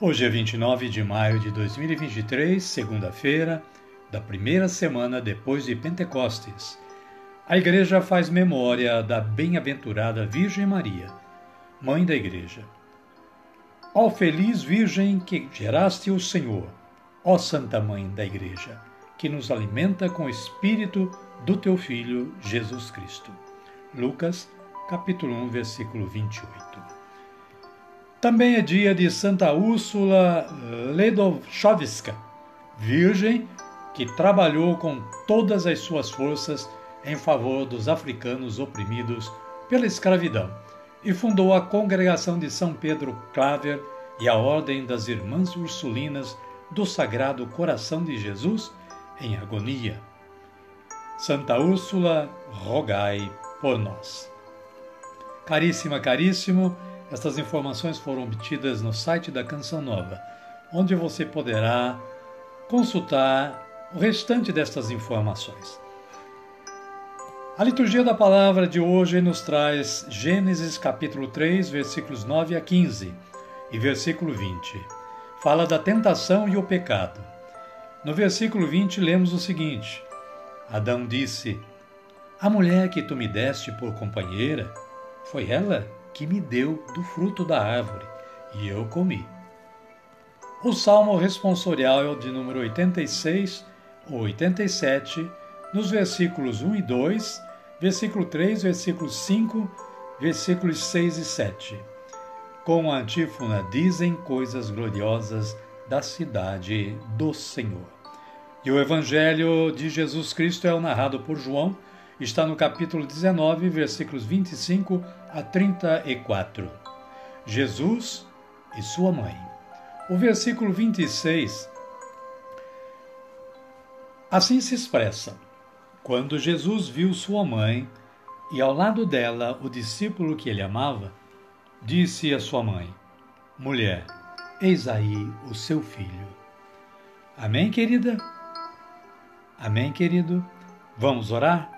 Hoje é 29 de maio de 2023, segunda-feira, da primeira semana depois de Pentecostes. A Igreja faz memória da bem-aventurada Virgem Maria, Mãe da Igreja. Ó feliz Virgem que geraste o Senhor, ó Santa Mãe da Igreja, que nos alimenta com o Espírito do teu Filho Jesus Cristo. Lucas, capítulo 1, versículo 28. Também é dia de Santa Úrsula Ledovchovska, virgem que trabalhou com todas as suas forças em favor dos africanos oprimidos pela escravidão e fundou a Congregação de São Pedro Claver e a Ordem das Irmãs Ursulinas do Sagrado Coração de Jesus em agonia. Santa Úrsula, rogai por nós. Caríssima, caríssimo, estas informações foram obtidas no site da Canção Nova, onde você poderá consultar o restante destas informações. A liturgia da palavra de hoje nos traz Gênesis capítulo 3, versículos 9 a 15 e versículo 20. Fala da tentação e o pecado. No versículo 20 lemos o seguinte: Adão disse: A mulher que tu me deste por companheira, foi ela que me deu do fruto da árvore, e eu comi. O salmo responsorial de número 86 ou 87, nos versículos 1 e 2, versículo 3, versículo 5, versículos 6 e 7. Com a antífona dizem coisas gloriosas da cidade do Senhor. E o Evangelho de Jesus Cristo é o narrado por João, está no capítulo 19, versículos 25 a 34. Jesus e sua mãe. O versículo 26 assim se expressa: Quando Jesus viu sua mãe e ao lado dela o discípulo que ele amava, disse a sua mãe: Mulher, eis aí o seu filho. Amém, querida? Amém, querido? Vamos orar?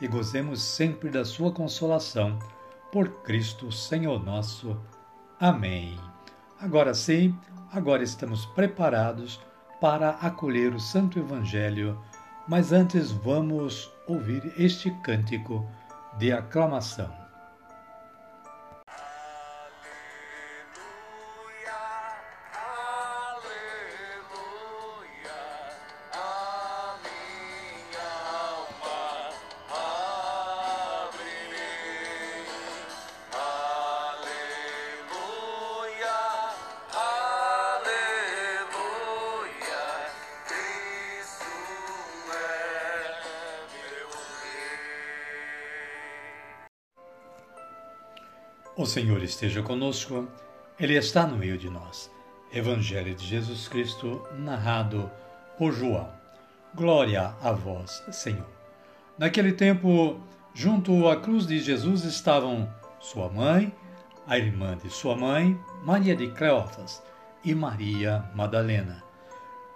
e gozemos sempre da sua consolação. Por Cristo, Senhor nosso. Amém. Agora sim, agora estamos preparados para acolher o Santo Evangelho, mas antes vamos ouvir este cântico de aclamação. O Senhor esteja conosco, Ele está no meio de nós. Evangelho de Jesus Cristo, narrado por João. Glória a vós, Senhor. Naquele tempo, junto à cruz de Jesus estavam sua mãe, a irmã de sua mãe, Maria de Cleófas, e Maria Madalena.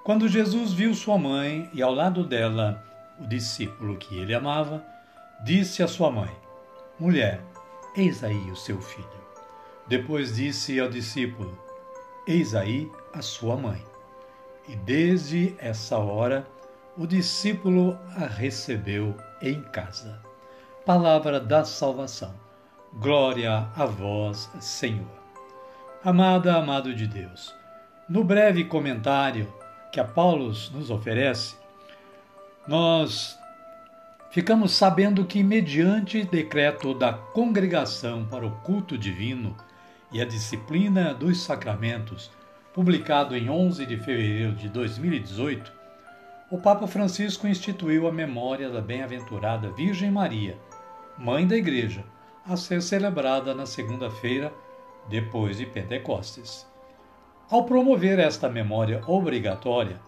Quando Jesus viu sua mãe e ao lado dela o discípulo que ele amava, disse à sua mãe: Mulher, eis aí o seu filho. Depois disse ao discípulo: Eis aí a sua mãe. E desde essa hora o discípulo a recebeu em casa. Palavra da salvação. Glória a vós, Senhor. Amada, amado de Deus, no breve comentário que a Paulo nos oferece, nós ficamos sabendo que, mediante decreto da Congregação para o Culto Divino e a Disciplina dos Sacramentos, publicado em 11 de fevereiro de 2018, o Papa Francisco instituiu a memória da bem-aventurada Virgem Maria, mãe da Igreja, a ser celebrada na segunda-feira depois de Pentecostes. Ao promover esta memória obrigatória,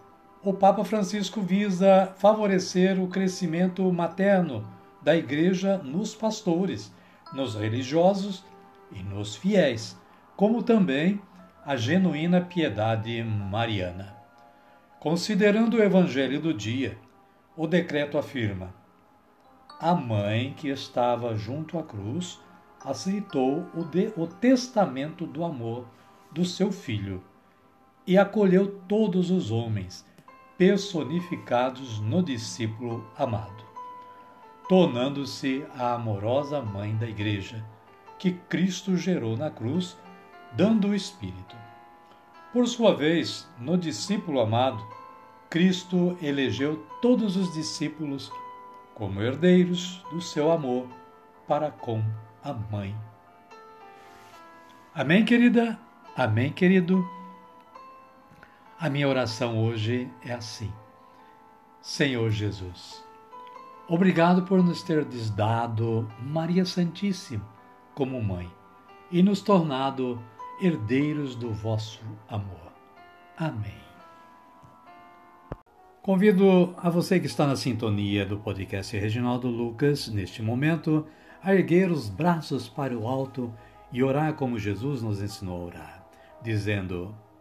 o Papa Francisco visa favorecer o crescimento materno da Igreja nos pastores, nos religiosos e nos fiéis, como também a genuína piedade mariana. Considerando o Evangelho do dia, o decreto afirma: a mãe que estava junto à cruz aceitou o, de, o testamento do amor do seu filho e acolheu todos os homens personificados no discípulo amado, tornando-se a amorosa mãe da Igreja que Cristo gerou na cruz, dando o Espírito. Por sua vez, no discípulo amado, Cristo elegeu todos os discípulos como herdeiros do seu amor para com a mãe. Amém, querida? Amém, querido? A minha oração hoje é assim: Senhor Jesus, obrigado por nos ter dado Maria Santíssima como mãe e nos tornado herdeiros do vosso amor. Amém. Convido a você que está na sintonia do podcast Reginaldo Lucas, neste momento, a erguer os braços para o alto e orar como Jesus nos ensinou a orar, dizendo: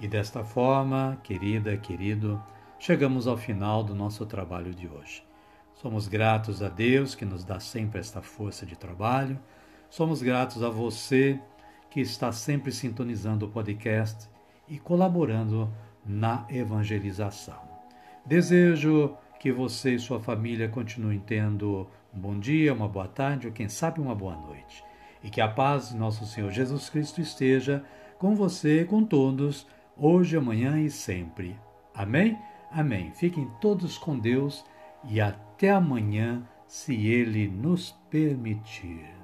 E desta forma, querida, querido, chegamos ao final do nosso trabalho de hoje. Somos gratos a Deus que nos dá sempre esta força de trabalho. Somos gratos a você que está sempre sintonizando o podcast e colaborando na evangelização. Desejo que você e sua família continuem tendo um bom dia, uma boa tarde ou quem sabe uma boa noite e que a paz de nosso Senhor Jesus Cristo esteja com você, com todos, hoje, amanhã e sempre. Amém? Amém. Fiquem todos com Deus e até amanhã, se Ele nos permitir.